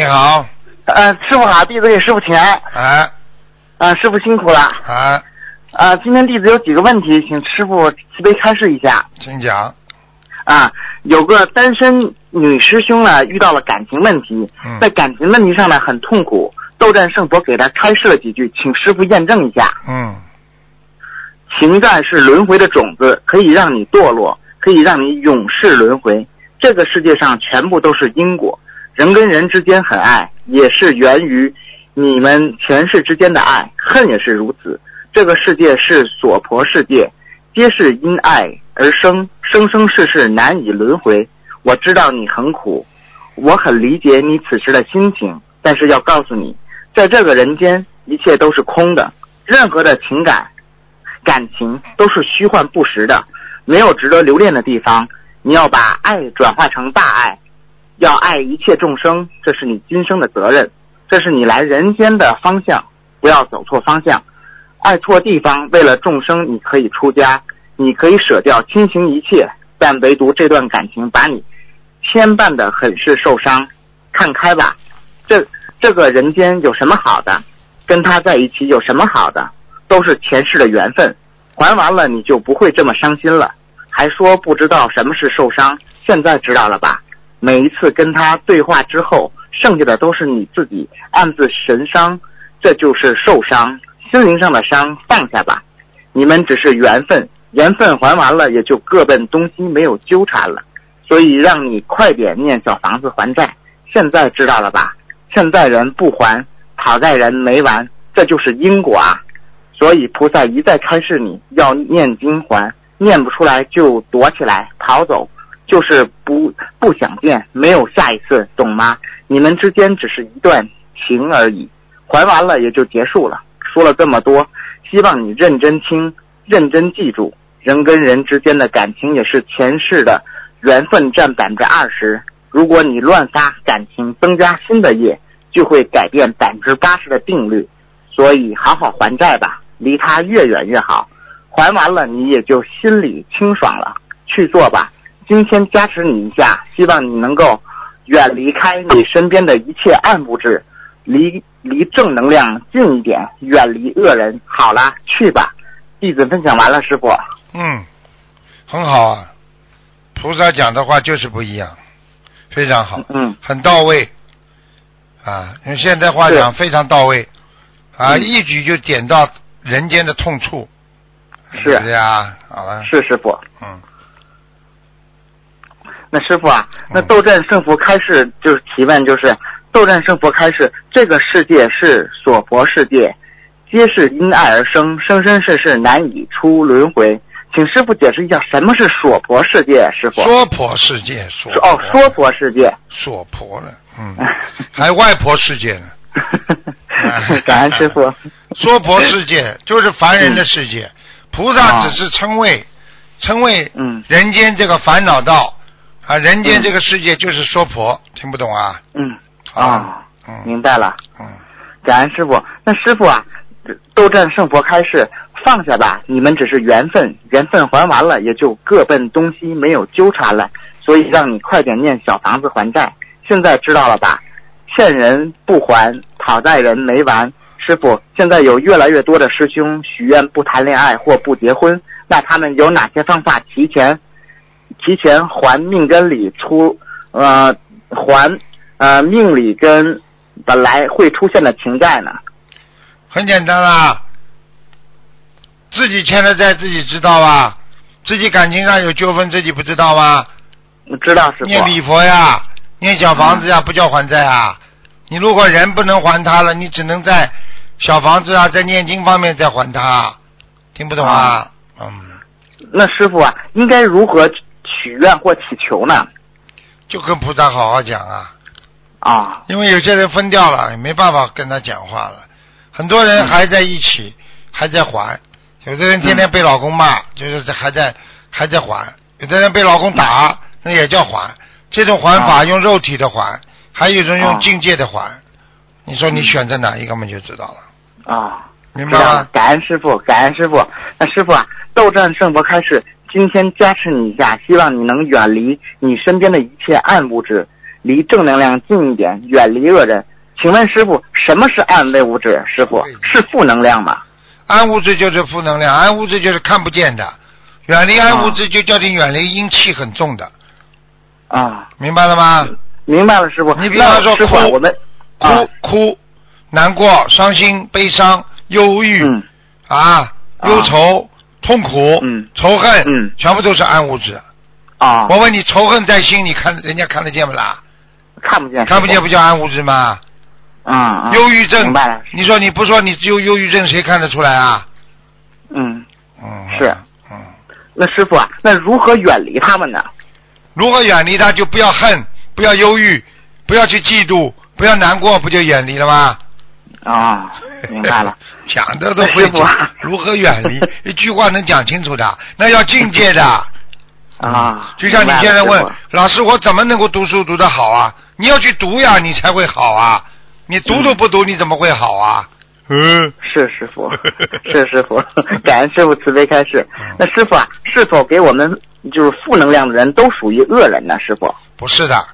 你好，呃，师傅好，弟子给师傅请安。哎呃，师傅辛苦了。哎，呃，今天弟子有几个问题，请师傅慈悲开示一下。请讲。啊，有个单身女师兄呢，遇到了感情问题，嗯在感情问题上呢很痛苦。斗战胜佛给她开示了几句，请师傅验证一下。嗯情债是轮回的种子，可以让你堕落，可以让你永世轮回。这个世界上全部都是因果，人跟人之间很爱，也是源于你们前世之间的爱，恨也是如此。这个世界是所婆世界，皆是因爱而生，生生世世难以轮回。我知道你很苦，我很理解你此时的心情，但是要告诉你，在这个人间，一切都是空的，任何的情感。感情都是虚幻不实的，没有值得留恋的地方。你要把爱转化成大爱，要爱一切众生，这是你今生的责任，这是你来人间的方向，不要走错方向。爱错地方，为了众生，你可以出家，你可以舍掉亲情一切，但唯独这段感情把你牵绊的很是受伤。看开吧，这这个人间有什么好的？跟他在一起有什么好的？都是前世的缘分，还完了你就不会这么伤心了。还说不知道什么是受伤，现在知道了吧？每一次跟他对话之后，剩下的都是你自己暗自神伤，这就是受伤，心灵上的伤，放下吧。你们只是缘分，缘分还完了也就各奔东西，没有纠缠了。所以让你快点念小房子还债。现在知道了吧？欠债人不还，讨债人没完，这就是因果啊。所以菩萨一再开示你要念经还，念不出来就躲起来逃走，就是不不想见，没有下一次，懂吗？你们之间只是一段情而已，还完了也就结束了。说了这么多，希望你认真听，认真记住，人跟人之间的感情也是前世的缘分占百分之二十。如果你乱撒感情，增加新的业，就会改变百分之八十的定律。所以好好还债吧。离他越远越好，还完了你也就心里清爽了。去做吧，今天加持你一下，希望你能够远离开你身边的一切暗物质，离离正能量近一点，远离恶人。好了，去吧。弟子分享完了，师傅。嗯，很好啊，菩萨讲的话就是不一样，非常好，嗯很到位啊，用现代话讲非常到位啊，嗯一举就点到人间的痛处，是对不对啊？好了，是师傅。嗯，那师傅啊，那嗯斗战胜佛开示就是提问，就是斗战胜佛开示，这个世界是所婆世界，皆是因爱而生，生生世世难以出轮回。请师傅解释一下什么是娑婆世界，师傅。娑婆世界，娑哦，娑婆世界。娑婆了，嗯，还外婆世界呢。感恩师傅。娑婆世界就是凡人的世界，菩萨只是称谓，称谓嗯人间这个烦恼道啊，人间这个世界就是娑婆，听不懂啊？嗯啊，嗯明白了。嗯，感恩师傅。那师傅啊，斗战胜佛开示，放下吧，你们只是缘分，缘分还完了也就各奔东西，没有纠缠了。所以让你快点念小房子还债。现在知道了吧？欠人不还，讨债人没完。师傅，现在有越来越多的师兄许愿不谈恋爱或不结婚，那他们有哪些方法提前提前还命根里出呃还呃命里跟本来会出现的情债呢？很简单啦，自己欠的债自己知道吧？自己感情上有纠纷自己不知道吗？知道师傅。念礼佛呀，念小房子呀，不叫还债啊。你如果人不能还他了，你只能在小房子啊，在念经方面再还他，听不懂啊？嗯，那师傅啊，应该如何许愿或祈求呢？就跟菩萨好好讲啊，啊，因为有些人分掉了，也没办法跟他讲话了。很多人还在一起，还在还；有的人天天被老公骂，就是还在还在还；有的人被老公打，那也叫还。这种还法啊用肉体的还，还有一种啊用境界的还。你说你选择哪一个嘛，就知道了，啊，明白了吗？感恩师傅，感恩师傅。那师傅啊，斗战胜佛开示，今天加持你一下，希望你能远离你身边的一切暗物质，离正能量近一点，远离恶人。请问师傅，什么是暗微物质？师傅？是负能量吗？暗物质就是负能量，暗物质就是看不见的，远离暗物质就叫你远离阴气很重的，啊，明白了吗？明白了，师傅。你比方说师傅啊，哭。我们啊。哭哭、难过、伤心、悲伤、忧郁。啊忧愁、痛苦、嗯仇恨，嗯全部都是暗物质。啊，我问你，仇恨在心，你看人家看得见不啦？看不见，看不见不叫暗物质吗？傅啊啊，忧郁症明白了，你说你不说你只有忧郁症，谁看得出来啊？嗯，嗯，是，嗯，那师傅啊，那如何远离他们呢？如何远离他，就不要恨，不要忧郁，不要去嫉妒，不要难过，不就远离了吗？啊，明白了。讲的都会师傅啊如何远离，一句话能讲清楚的，那要境界的。啊，就像你现在问师老师，我怎么能够读书读得好啊？你要去读呀，你才会好啊！你读都不读，你怎么会好啊？嗯，是师傅，是师傅，感恩师傅慈悲开示嗯。那师傅啊，是否给我们就是负能量的人都属于恶人呢？师傅不是的，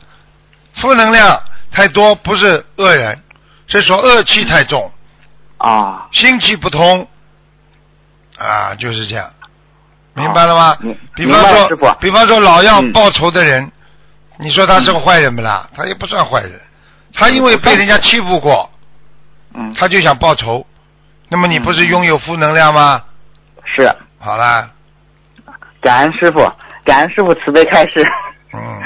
负能量太多不是恶人，是说恶气太重，啊，心气不通，啊，就是这样，明白了吗？比方说，比方说老要嗯。报仇的人，你说他是个坏人不啦？他也不算坏人，他因为被人家欺负过，嗯，他就想报仇，那么你不是嗯拥有负能量吗？是，好啦，感恩师傅，感恩师傅慈悲开示。嗯。